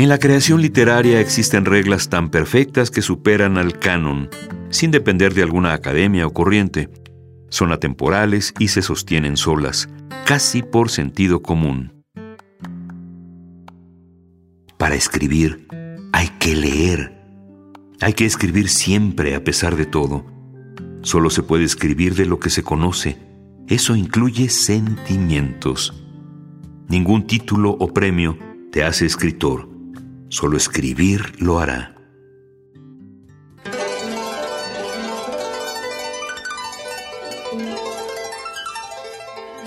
En la creación literaria existen reglas tan perfectas que superan al canon, sin depender de alguna academia o corriente. Son atemporales y se sostienen solas, casi por sentido común. Para escribir hay que leer. Hay que escribir siempre a pesar de todo. Solo se puede escribir de lo que se conoce. Eso incluye sentimientos. Ningún título o premio te hace escritor. Solo escribir lo hará.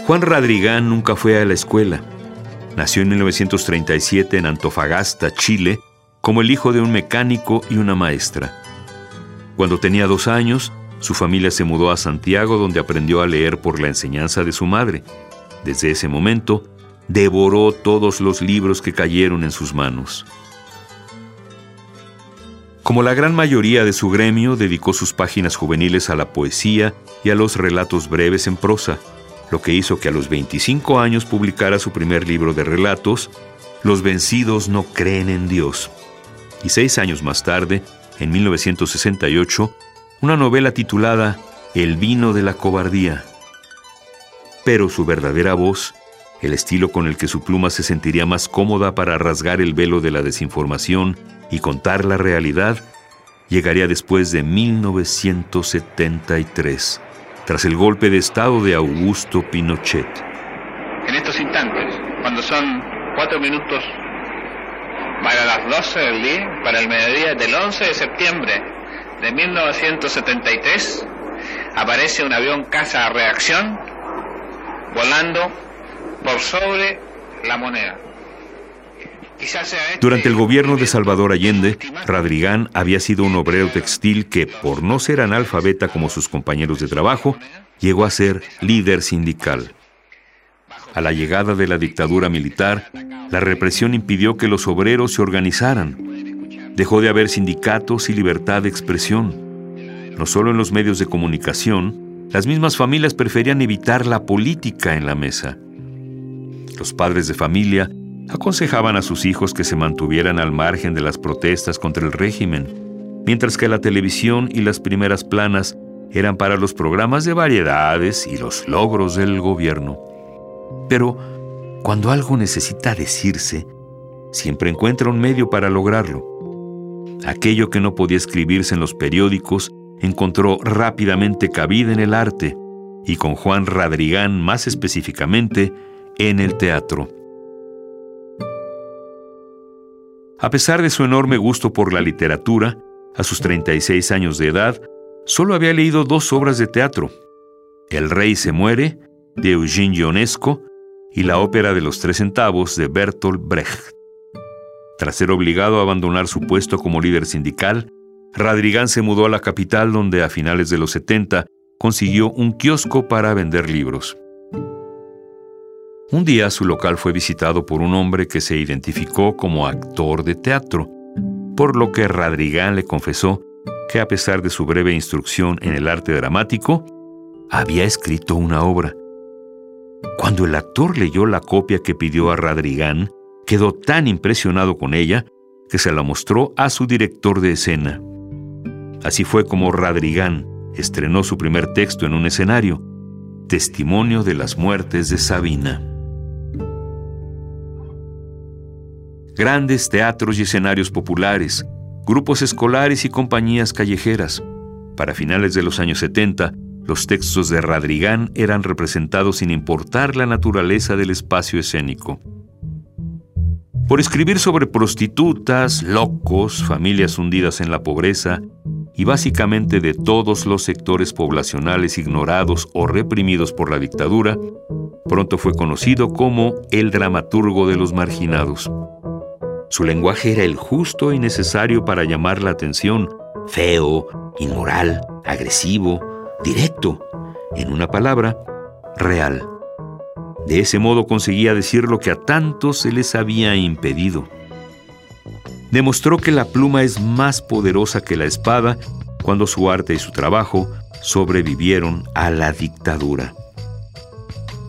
Juan Radrigán nunca fue a la escuela. Nació en 1937 en Antofagasta, Chile, como el hijo de un mecánico y una maestra. Cuando tenía dos años, su familia se mudó a Santiago donde aprendió a leer por la enseñanza de su madre. Desde ese momento, devoró todos los libros que cayeron en sus manos. Como la gran mayoría de su gremio, dedicó sus páginas juveniles a la poesía y a los relatos breves en prosa, lo que hizo que a los 25 años publicara su primer libro de relatos, Los vencidos no creen en Dios. Y seis años más tarde, en 1968, una novela titulada El vino de la cobardía. Pero su verdadera voz, el estilo con el que su pluma se sentiría más cómoda para rasgar el velo de la desinformación y contar la realidad llegaría después de 1973, tras el golpe de Estado de Augusto Pinochet. En estos instantes, cuando son cuatro minutos para las 12 del día, para el mediodía del 11 de septiembre de 1973, aparece un avión casa reacción volando por sobre la moneda. Durante el gobierno de Salvador Allende, Radrigán había sido un obrero textil que, por no ser analfabeta como sus compañeros de trabajo, llegó a ser líder sindical. A la llegada de la dictadura militar, la represión impidió que los obreros se organizaran. Dejó de haber sindicatos y libertad de expresión. No solo en los medios de comunicación, las mismas familias preferían evitar la política en la mesa. Los padres de familia aconsejaban a sus hijos que se mantuvieran al margen de las protestas contra el régimen, mientras que la televisión y las primeras planas eran para los programas de variedades y los logros del gobierno. Pero cuando algo necesita decirse, siempre encuentra un medio para lograrlo. Aquello que no podía escribirse en los periódicos encontró rápidamente cabida en el arte y con Juan Radrigán más específicamente en el teatro. A pesar de su enorme gusto por la literatura, a sus 36 años de edad, solo había leído dos obras de teatro, El rey se muere, de Eugene Ionesco, y la ópera de los tres centavos de Bertolt Brecht. Tras ser obligado a abandonar su puesto como líder sindical, Radrigán se mudó a la capital donde a finales de los 70 consiguió un kiosco para vender libros. Un día su local fue visitado por un hombre que se identificó como actor de teatro, por lo que Radrigán le confesó que a pesar de su breve instrucción en el arte dramático, había escrito una obra. Cuando el actor leyó la copia que pidió a Radrigán, quedó tan impresionado con ella que se la mostró a su director de escena. Así fue como Radrigán estrenó su primer texto en un escenario, Testimonio de las muertes de Sabina. Grandes teatros y escenarios populares, grupos escolares y compañías callejeras. Para finales de los años 70, los textos de Radrigán eran representados sin importar la naturaleza del espacio escénico. Por escribir sobre prostitutas, locos, familias hundidas en la pobreza y básicamente de todos los sectores poblacionales ignorados o reprimidos por la dictadura, pronto fue conocido como el dramaturgo de los marginados. Su lenguaje era el justo y necesario para llamar la atención, feo, inmoral, agresivo, directo, en una palabra, real. De ese modo conseguía decir lo que a tantos se les había impedido. Demostró que la pluma es más poderosa que la espada cuando su arte y su trabajo sobrevivieron a la dictadura.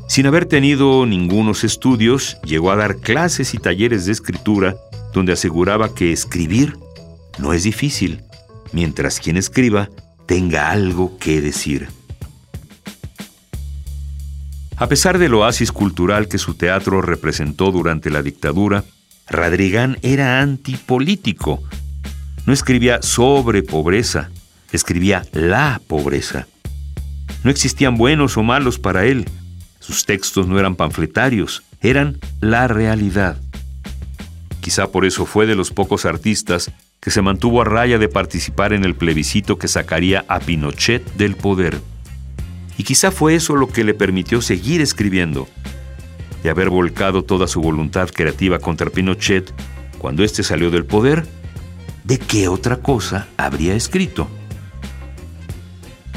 Sin haber tenido ningunos estudios, llegó a dar clases y talleres de escritura donde aseguraba que escribir no es difícil, mientras quien escriba tenga algo que decir. A pesar del oasis cultural que su teatro representó durante la dictadura, Radrigán era antipolítico. No escribía sobre pobreza, escribía la pobreza. No existían buenos o malos para él. Sus textos no eran panfletarios, eran la realidad. Quizá por eso fue de los pocos artistas que se mantuvo a raya de participar en el plebiscito que sacaría a Pinochet del poder. Y quizá fue eso lo que le permitió seguir escribiendo. De haber volcado toda su voluntad creativa contra Pinochet cuando éste salió del poder, ¿de qué otra cosa habría escrito?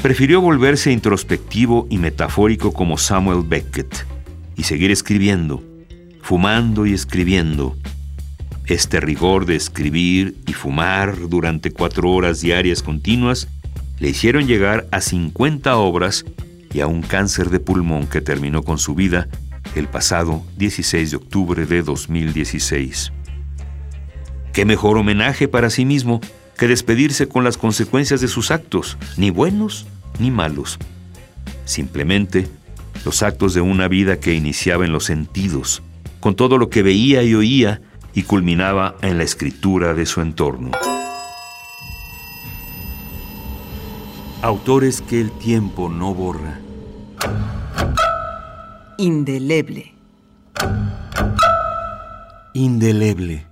Prefirió volverse introspectivo y metafórico como Samuel Beckett y seguir escribiendo, fumando y escribiendo. Este rigor de escribir y fumar durante cuatro horas diarias continuas le hicieron llegar a 50 obras y a un cáncer de pulmón que terminó con su vida el pasado 16 de octubre de 2016. ¿Qué mejor homenaje para sí mismo que despedirse con las consecuencias de sus actos, ni buenos ni malos? Simplemente los actos de una vida que iniciaba en los sentidos, con todo lo que veía y oía y culminaba en la escritura de su entorno. Autores que el tiempo no borra. Indeleble. Indeleble.